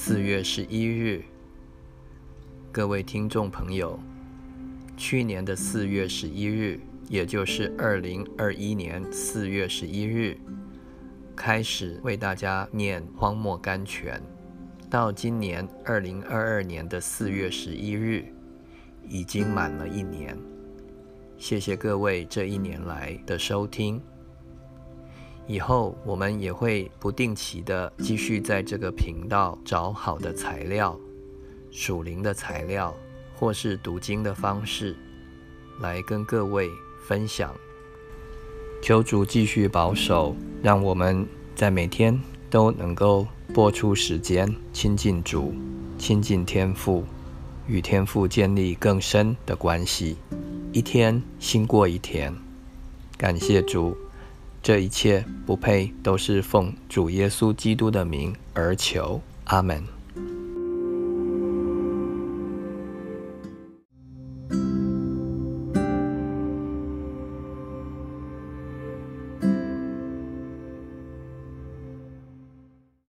四月十一日，各位听众朋友，去年的四月十一日，也就是二零二一年四月十一日，开始为大家念《荒漠甘泉》，到今年二零二二年的四月十一日，已经满了一年。谢谢各位这一年来的收听。以后我们也会不定期的继续在这个频道找好的材料、属灵的材料，或是读经的方式，来跟各位分享。求主继续保守，让我们在每天都能够播出时间亲近主、亲近天父，与天父建立更深的关系，一天新过一天。感谢主。这一切不配，都是奉主耶稣基督的名而求。阿门。